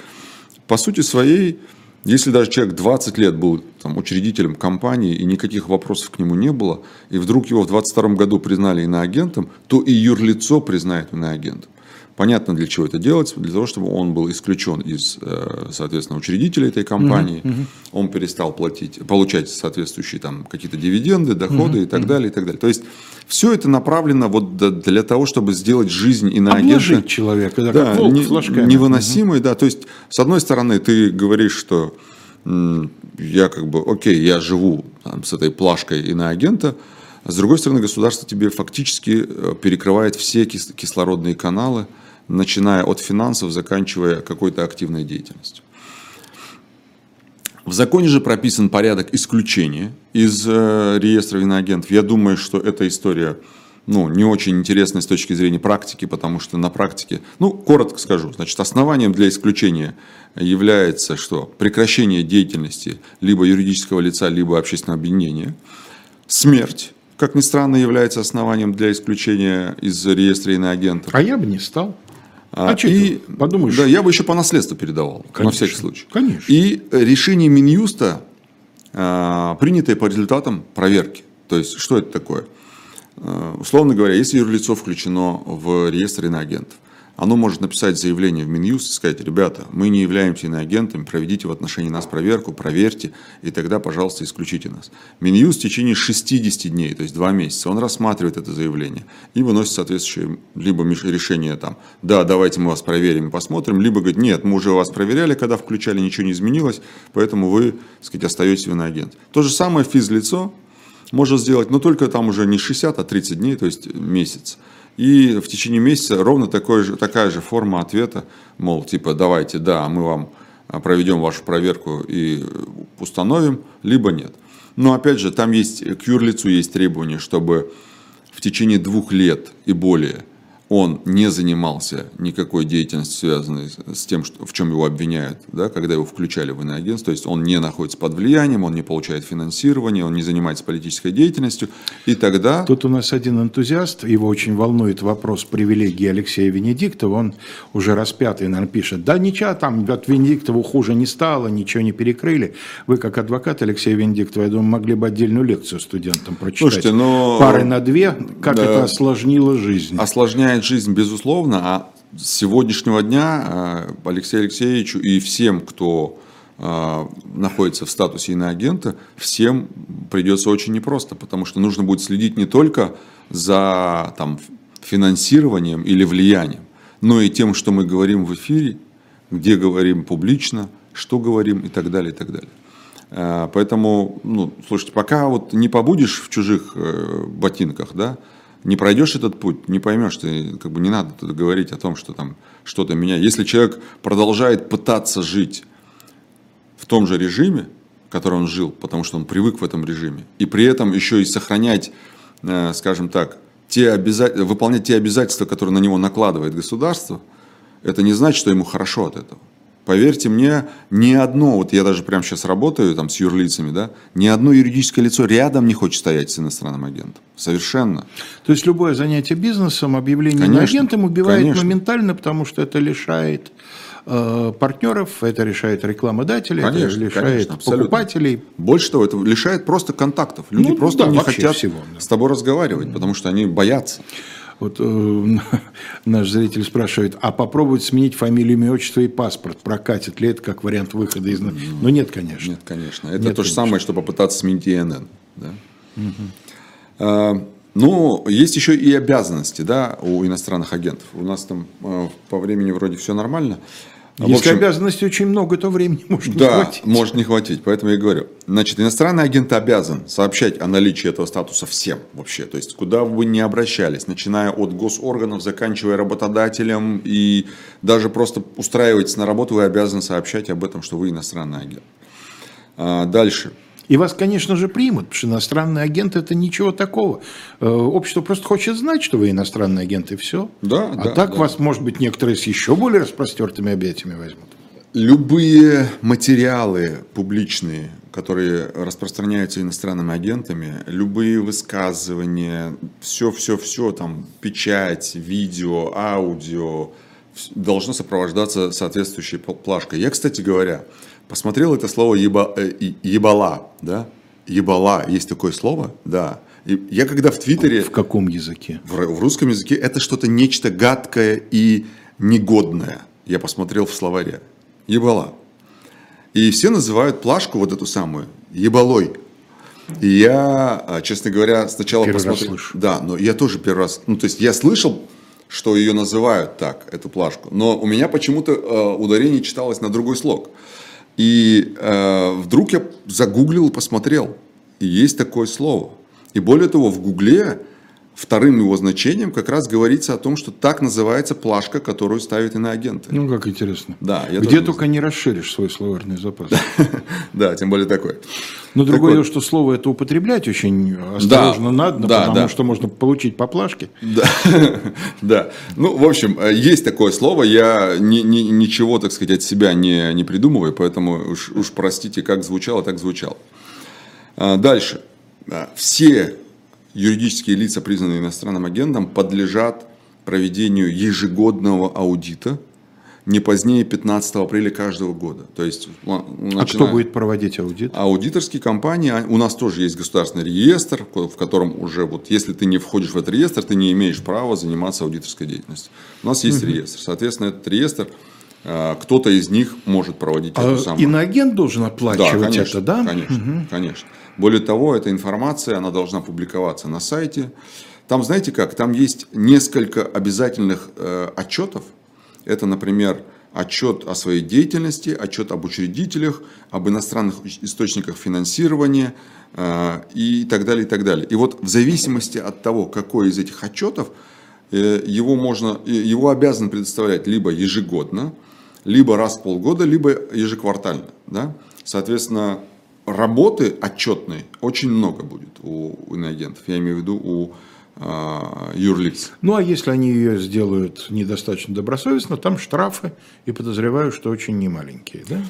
по сути своей, если даже человек 20 лет был там, учредителем компании и никаких вопросов к нему не было, и вдруг его в 22 году признали иноагентом, то и юрлицо признает иноагентом. Понятно, для чего это делается, для того, чтобы он был исключен из, э, соответственно, учредителя этой компании, угу, угу. он перестал платить, получать соответствующие там какие-то дивиденды, доходы угу, и так угу. далее, и так далее. То есть все это направлено вот для того, чтобы сделать жизнь иноагента... Человека, да, да как не, невыносимой, угу. да. То есть, с одной стороны, ты говоришь, что я как бы, окей, я живу там, с этой плашкой иноагента, с другой стороны, государство тебе фактически э, перекрывает все кислородные каналы, начиная от финансов, заканчивая какой-то активной деятельностью. В законе же прописан порядок исключения из э, реестра иноагентов. Я думаю, что эта история ну, не очень интересная с точки зрения практики, потому что на практике, ну, коротко скажу, значит, основанием для исключения является что? Прекращение деятельности либо юридического лица, либо общественного объединения, смерть, как ни странно, является основанием для исключения из реестра иноагентов. А я бы не стал. А, а что и, подумаешь? Да, я бы еще по наследству передавал, конечно, на всякий случай. Конечно. И решение Минюста, а, принятое по результатам проверки. То есть, что это такое? А, условно говоря, если юрлицо включено в реестр иноагентов, оно может написать заявление в Минюст и сказать, ребята, мы не являемся иноагентами, проведите в отношении нас проверку, проверьте, и тогда, пожалуйста, исключите нас. Минюст в течение 60 дней, то есть 2 месяца, он рассматривает это заявление и выносит соответствующее либо решение там, да, давайте мы вас проверим и посмотрим, либо говорит, нет, мы уже вас проверяли, когда включали, ничего не изменилось, поэтому вы, так сказать, остаетесь иноагент. То же самое физлицо может сделать, но только там уже не 60, а 30 дней, то есть месяц. И в течение месяца ровно такой же, такая же форма ответа, мол, типа, давайте, да, мы вам а, проведем вашу проверку и установим, либо нет. Но опять же, там есть, к юрлицу есть требование, чтобы в течение двух лет и более он не занимался никакой деятельностью, связанной с тем, что, в чем его обвиняют, да, когда его включали в иноагентство, то есть он не находится под влиянием, он не получает финансирование, он не занимается политической деятельностью, и тогда... Тут у нас один энтузиаст, его очень волнует вопрос привилегии Алексея Венедиктова, он уже распятый, наверное, пишет, да ничего там от Венедиктова хуже не стало, ничего не перекрыли. Вы, как адвокат Алексея Венедиктова, я думаю, могли бы отдельную лекцию студентам прочитать. Слушайте, но... Пары на две, как да, это осложнило жизнь. Осложняет меняет жизнь, безусловно, а с сегодняшнего дня э, Алексею Алексеевичу и всем, кто э, находится в статусе иноагента, всем придется очень непросто, потому что нужно будет следить не только за там, финансированием или влиянием, но и тем, что мы говорим в эфире, где говорим публично, что говорим и так далее, и так далее. Э, поэтому, ну, слушайте, пока вот не побудешь в чужих ботинках, да, не пройдешь этот путь, не поймешь, ты как бы не надо говорить о том, что там что-то меняет. Если человек продолжает пытаться жить в том же режиме, в котором он жил, потому что он привык в этом режиме, и при этом еще и сохранять, э, скажем так, те обяза... выполнять те обязательства, которые на него накладывает государство, это не значит, что ему хорошо от этого. Поверьте мне, ни одно, вот я даже прямо сейчас работаю там с юрлицами, да, ни одно юридическое лицо рядом не хочет стоять с иностранным агентом. Совершенно. То есть любое занятие бизнесом, объявление конечно, агентом убивает конечно. моментально, потому что это лишает э, партнеров, это решает рекламодателей, конечно, это лишает конечно, покупателей. Больше того, это лишает просто контактов. Люди ну, просто да, не хотят всего, да. с тобой разговаривать, потому что они боятся. Вот э, наш зритель спрашивает, а попробовать сменить фамилию, имя, отчество и паспорт, прокатит ли это как вариант выхода из... Ну, нет, конечно. Нет, конечно. Это нет, то же конечно. самое, что попытаться сменить ИНН. Да? Угу. А, ну, есть еще и обязанности да, у иностранных агентов. У нас там э, по времени вроде все нормально. Если общем, обязанностей очень много, то времени может не да, хватить. может не хватить, поэтому я и говорю. Значит, иностранный агент обязан сообщать о наличии этого статуса всем вообще. То есть, куда бы вы ни обращались, начиная от госорганов, заканчивая работодателем и даже просто устраиваетесь на работу, вы обязаны сообщать об этом, что вы иностранный агент. А, дальше. И вас, конечно же, примут, потому что иностранный агент – это ничего такого. Э, общество просто хочет знать, что вы иностранный агент, и все. Да, а да, так да. вас, может быть, некоторые с еще более распростертыми объятиями возьмут. Любые материалы публичные, которые распространяются иностранными агентами, любые высказывания, все-все-все, там, печать, видео, аудио, должно сопровождаться соответствующей плашкой. Я, кстати говоря, посмотрел это слово еба, э, ебала, да? Ебала, есть такое слово, да. И я когда в Твиттере... В каком языке? В, в русском языке это что-то нечто гадкое и негодное. Я посмотрел в словаре. Ебала. И все называют плашку вот эту самую ебалой. И я, а, честно говоря, сначала первый посмотрел... Раз слышу. Да, но я тоже первый раз... Ну, то есть я слышал, что ее называют так, эту плашку. Но у меня почему-то э, ударение читалось на другой слог. И э, вдруг я загуглил, посмотрел, и есть такое слово. И более того, в Гугле вторым его значением как раз говорится о том, что так называется плашка, которую ставят иноагенты. Ну, как интересно. Да, я Где только не расширишь свой словарный запас. Да, тем более такой. Но другое дело, что слово это употреблять очень осторожно надо, потому что можно получить по плашке. Да. Ну, в общем, есть такое слово, я ничего, так сказать, от себя не, придумываю, поэтому уж, уж простите, как звучало, так звучало. А, дальше. А, все юридические лица, признанные иностранным агентом, подлежат проведению ежегодного аудита не позднее 15 апреля каждого года. То есть, начиная... А кто будет проводить аудит? Аудиторские компании, а, у нас тоже есть государственный реестр, в котором уже, вот, если ты не входишь в этот реестр, ты не имеешь права заниматься аудиторской деятельностью. У нас есть угу. реестр. Соответственно, этот реестр, а, кто-то из них может проводить а эту самую... Иноагент должен оплачивать да, конечно, это, да? Конечно, угу. конечно. Более того, эта информация, она должна публиковаться на сайте. Там, знаете как, там есть несколько обязательных э, отчетов. Это, например, отчет о своей деятельности, отчет об учредителях, об иностранных источниках финансирования э, и так далее, и так далее. И вот в зависимости от того, какой из этих отчетов, э, его, можно, его обязан предоставлять либо ежегодно, либо раз в полгода, либо ежеквартально. Да? Соответственно, работы отчетной очень много будет у иноагентов. Я имею в виду у э, юрлиц. Ну, а если они ее сделают недостаточно добросовестно, там штрафы, и подозреваю, что очень немаленькие, да?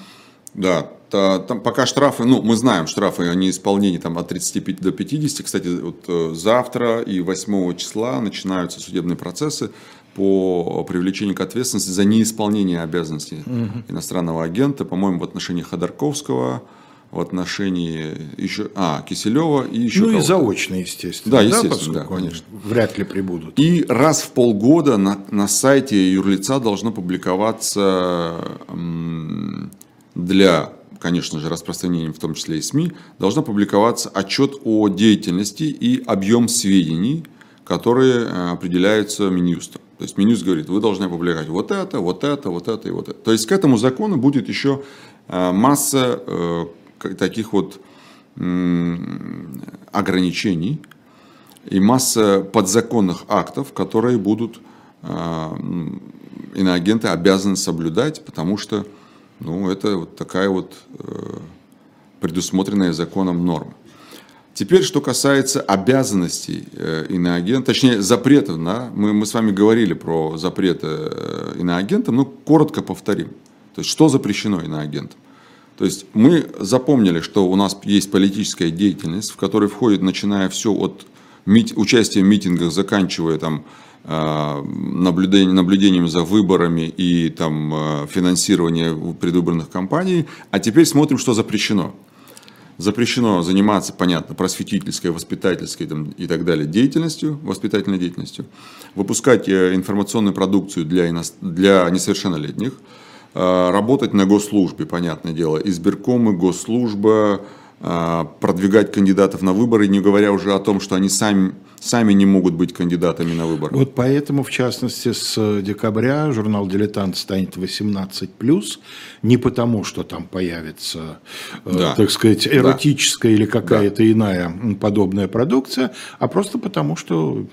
Да, та, там пока штрафы, ну, мы знаем штрафы о неисполнении там, от 35 до 50. Кстати, вот э, завтра и 8 числа начинаются судебные процессы по привлечению к ответственности за неисполнение обязанностей угу. иностранного агента, по-моему, в отношении Ходорковского, в отношении еще, а, Киселева и еще Ну и заочно, естественно. Да, естественно, да, да конечно. Вряд ли прибудут. И раз в полгода на, на сайте юрлица должно публиковаться для, конечно же, распространения, в том числе и СМИ, должна публиковаться отчет о деятельности и объем сведений, которые э, определяются Минюстом. То есть Минюст говорит, вы должны опубликовать вот это, вот это, вот это и вот это. То есть к этому закону будет еще э, масса э, таких вот ограничений и масса подзаконных актов, которые будут иноагенты обязаны соблюдать, потому что ну, это вот такая вот предусмотренная законом норма. Теперь, что касается обязанностей э, иноагента, точнее запретов, да, мы, мы с вами говорили про запреты э, иноагентам, но коротко повторим. То есть, что запрещено иноагентам? То есть, мы запомнили, что у нас есть политическая деятельность, в которой входит, начиная все от мит, участия в митингах, заканчивая там, э, наблюдением, за выборами и там, финансированием предвыборных кампаний. А теперь смотрим, что запрещено запрещено заниматься, понятно, просветительской, воспитательской там, и так далее деятельностью, воспитательной деятельностью, выпускать э, информационную продукцию для, ино... для несовершеннолетних, э, работать на госслужбе, понятное дело, избиркомы, госслужба, э, продвигать кандидатов на выборы, не говоря уже о том, что они сами сами не могут быть кандидатами на выборы. Вот поэтому, в частности, с декабря журнал «Дилетант» станет 18+, не потому, что там появится, э, да. так сказать, эротическая да. или какая-то да. иная подобная продукция, а просто потому, что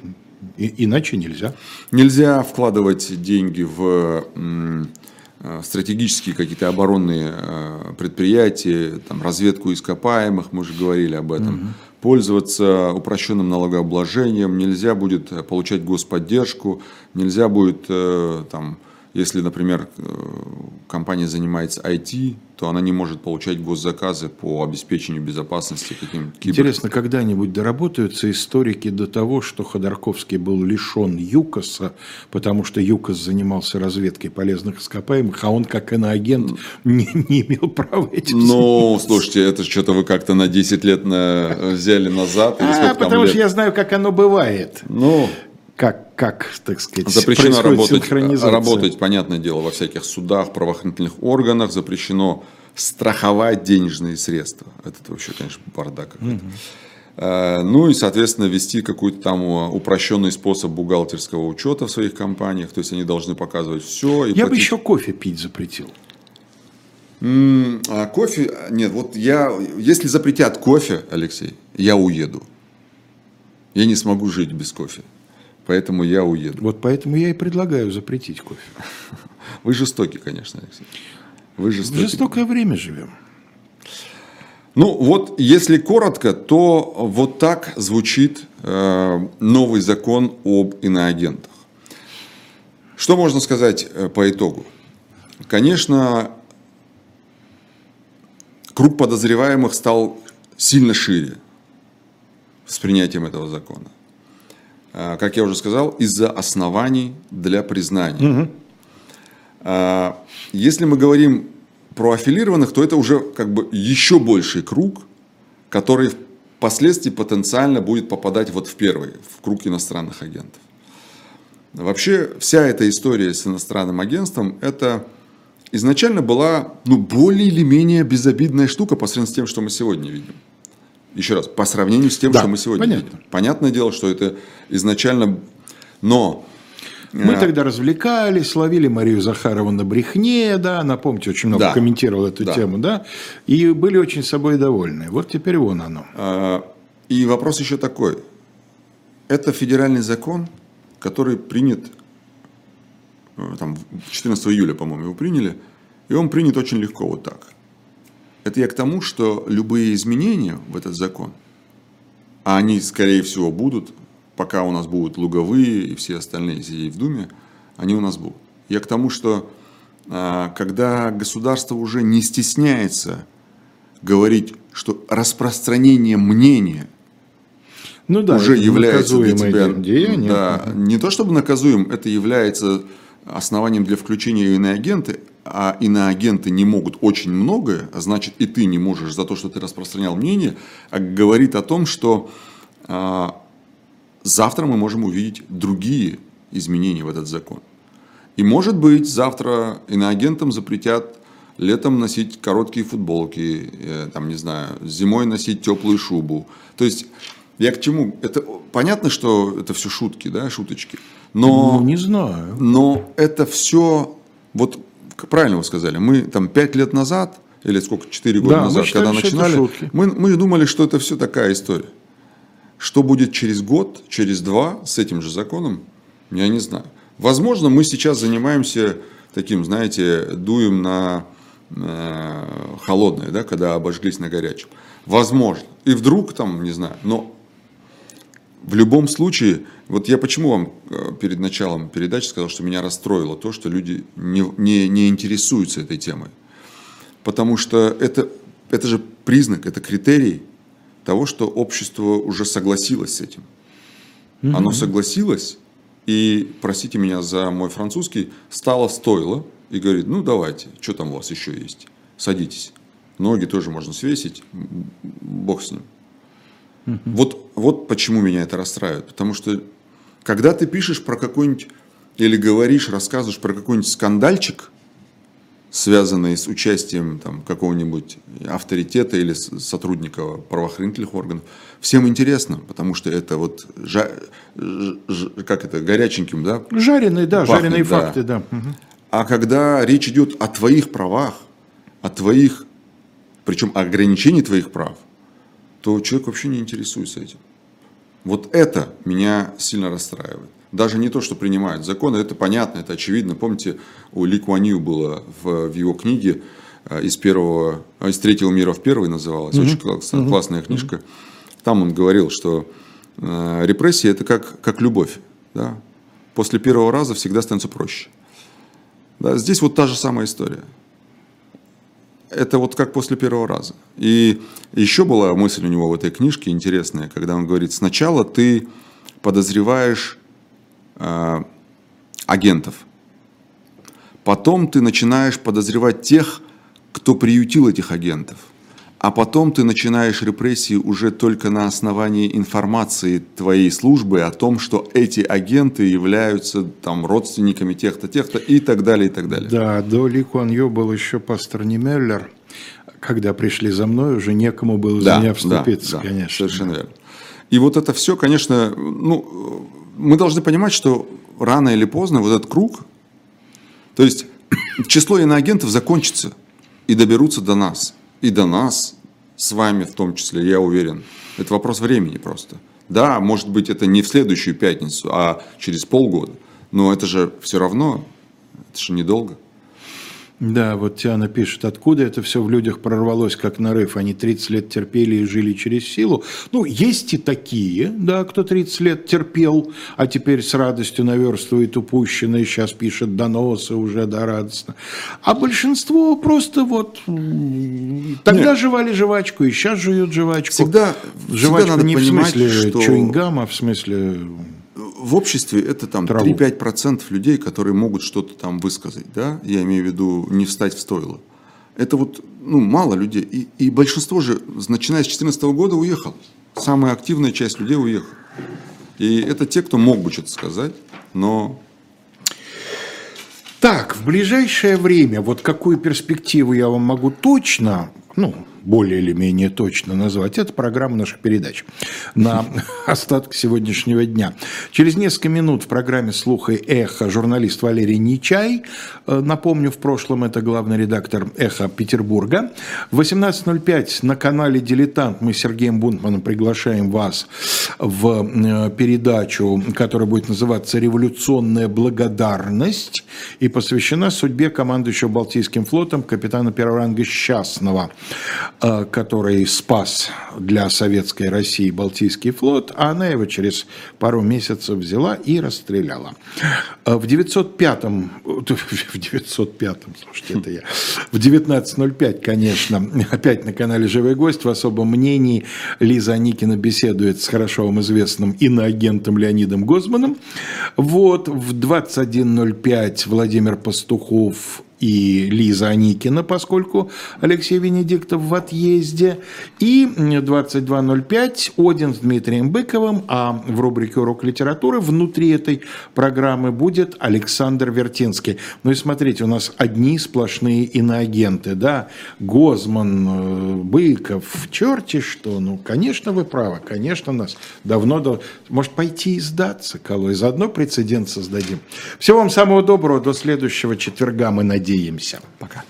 иначе нельзя. Нельзя вкладывать деньги в э, стратегические какие-то оборонные э, предприятия, там, разведку ископаемых, мы же говорили об этом. Угу пользоваться упрощенным налогообложением, нельзя будет э, получать господдержку, нельзя будет э, там, если, например, э, компания занимается IT, то она не может получать госзаказы по обеспечению безопасности каким кибер... Интересно, когда-нибудь доработаются историки до того, что Ходорковский был лишен ЮКОСа, потому что ЮКОС занимался разведкой полезных ископаемых, а он как иноагент не, не имел права этим Ну, слушайте, это что-то вы как-то на 10 лет на... взяли назад. А, потому лет? что я знаю, как оно бывает. Ну, как, как, так сказать, запрещено работать, работать, понятное дело, во всяких судах, правоохранительных органах, запрещено страховать денежные средства. Это вообще, конечно, бардак какой-то. Угу. Ну и, соответственно, вести какой-то там упрощенный способ бухгалтерского учета в своих компаниях. То есть они должны показывать все. И я платить... бы еще кофе пить запретил. А кофе, нет, вот я, если запретят кофе, Алексей, я уеду. Я не смогу жить без кофе. Поэтому я уеду. Вот поэтому я и предлагаю запретить кофе. Вы жестоки, конечно, Алексей. Вы жестоки. В жестокое время живем. Ну вот, если коротко, то вот так звучит э, новый закон об иноагентах. Что можно сказать э, по итогу? Конечно, круг подозреваемых стал сильно шире с принятием этого закона. А, как я уже сказал, из-за оснований для признания. Угу. Если мы говорим про аффилированных, то это уже как бы еще больший круг, который впоследствии потенциально будет попадать вот в первый, в круг иностранных агентов. Вообще вся эта история с иностранным агентством, это изначально была ну, более или менее безобидная штука по сравнению с тем, что мы сегодня видим. Еще раз, по сравнению с тем, да, что мы сегодня понятно. видим. Понятное дело, что это изначально... Но мы э, тогда развлекались, ловили Марию Захарову на брехне, да, она, помните, очень много да. комментировала эту да. тему, да, и были очень собой довольны. Вот теперь вон оно. А, и вопрос еще такой. Это федеральный закон, который принят, э, там, 14 июля, по-моему, его приняли, и он принят очень легко вот так. Это я к тому, что любые изменения в этот закон, а они, скорее всего, будут, пока у нас будут луговые и все остальные сидеть в Думе, они у нас будут. Я к тому, что а, когда государство уже не стесняется говорить, что распространение мнения ну да, уже является для тебя, деяние. Да, не то чтобы наказуем, это является основанием для включения иноагенты, а иноагенты не могут очень многое, а значит и ты не можешь за то, что ты распространял мнение, а говорит о том, что а, завтра мы можем увидеть другие изменения в этот закон. И может быть завтра иноагентам запретят летом носить короткие футболки, э, там, не знаю, зимой носить теплую шубу. То есть я к чему? Это понятно, что это все шутки, да, шуточки. Но, ну, не знаю. Но это все, вот правильно вы сказали, мы там пять лет назад, или сколько, четыре года да, назад, считали, когда начинали, мы, мы думали, что это все такая история. Что будет через год, через два с этим же законом, я не знаю. Возможно, мы сейчас занимаемся таким, знаете, дуем на э, холодное, да, когда обожглись на горячем. Возможно. И вдруг там, не знаю, но в любом случае, вот я почему вам э, перед началом передачи сказал, что меня расстроило то, что люди не, не, не интересуются этой темой. Потому что это, это же признак, это критерий того, что общество уже согласилось с этим. Угу. Оно согласилось, и, простите меня за мой французский, стало стоило и говорит, ну давайте, что там у вас еще есть, садитесь. Ноги тоже можно свесить, бог с ним. Угу. Вот, вот почему меня это расстраивает. Потому что, когда ты пишешь про какой-нибудь, или говоришь, рассказываешь про какой-нибудь скандальчик, связанный с участием там, какого-нибудь авторитета или сотрудника правоохранительных органов, всем интересно, потому что это вот жа, ж, как это горяченьким, да? Жареные, да, пахнет, жареные да. факты, да. А когда речь идет о твоих правах, о твоих, причем ограничении твоих прав, то человек вообще не интересуется этим. Вот это меня сильно расстраивает. Даже не то, что принимают законы, это понятно, это очевидно. Помните, у Ли Куанью было в, в его книге э, из первого, э, из третьего мира в первый называлась, mm-hmm. очень классная, mm-hmm. классная книжка. Там он говорил, что э, репрессия это как, как любовь. Да? После первого раза всегда становится проще. Да? Здесь вот та же самая история это вот как после первого раза. И еще была мысль у него в этой книжке интересная, когда он говорит, сначала ты подозреваешь э, агентов, потом ты начинаешь подозревать тех, кто приютил этих агентов – а потом ты начинаешь репрессии уже только на основании информации твоей службы о том, что эти агенты являются там родственниками тех-то, тех-то и так далее, и так далее. Да, до Ли Куан Ю был еще пастор Немеллер. Когда пришли за мной, уже некому было да, за меня вступиться, да, да, конечно. Совершенно верно. И вот это все, конечно, ну, мы должны понимать, что рано или поздно вот этот круг, то есть число иноагентов закончится и доберутся до нас и до нас с вами в том числе, я уверен. Это вопрос времени просто. Да, может быть, это не в следующую пятницу, а через полгода. Но это же все равно, это же недолго. Да, вот Тиана пишет, откуда это все в людях прорвалось, как нарыв. Они 30 лет терпели и жили через силу. Ну, есть и такие, да, кто 30 лет терпел, а теперь с радостью наверстывает упущенное, сейчас пишет доносы уже, да, радостно. А большинство просто вот тогда Нет. жевали жвачку, и сейчас жуют жвачку. Всегда, жвачку всегда надо не понимать, в смысле что... чуингама, в смысле в обществе это там 3-5% людей, которые могут что-то там высказать, да, я имею в виду не встать в стойло. Это вот, ну, мало людей. И, и большинство же, начиная с 2014 года, уехало. Самая активная часть людей уехала. И это те, кто мог бы что-то сказать, но... Так, в ближайшее время, вот какую перспективу я вам могу точно, ну, более или менее точно назвать, это программа наших передач на остаток сегодняшнего дня. Через несколько минут в программе «Слуха и эхо» журналист Валерий Нечай, э, напомню, в прошлом это главный редактор «Эхо Петербурга». В 18.05 на канале «Дилетант» мы с Сергеем Бунтманом приглашаем вас в э, передачу, которая будет называться «Революционная благодарность» и посвящена судьбе командующего Балтийским флотом капитана первого ранга Счастного. Э, который спас для советской России Балтийский флот, а она его через пару месяцев взяла и расстреляла. Э, в 905-м, в 905-м, слушайте, это я, в 19.05, конечно, опять на канале «Живой гость» в особом мнении Лиза Аникина беседует с хорошо вам известным иноагентом Леонидом Гозманом. Вот, в 21.05 Владимир Пастухов и Лиза Аникина, поскольку Алексей Венедиктов в отъезде. И 22.05 Один с Дмитрием Быковым, а в рубрике «Урок литературы» внутри этой программы будет Александр Вертинский. Ну и смотрите, у нас одни сплошные иноагенты, да, Гозман, э, Быков, черти что, ну, конечно, вы правы, конечно, нас давно, может пойти и сдаться, Колой, заодно прецедент создадим. Всего вам самого доброго, до следующего четверга мы надеемся надеемся. Пока.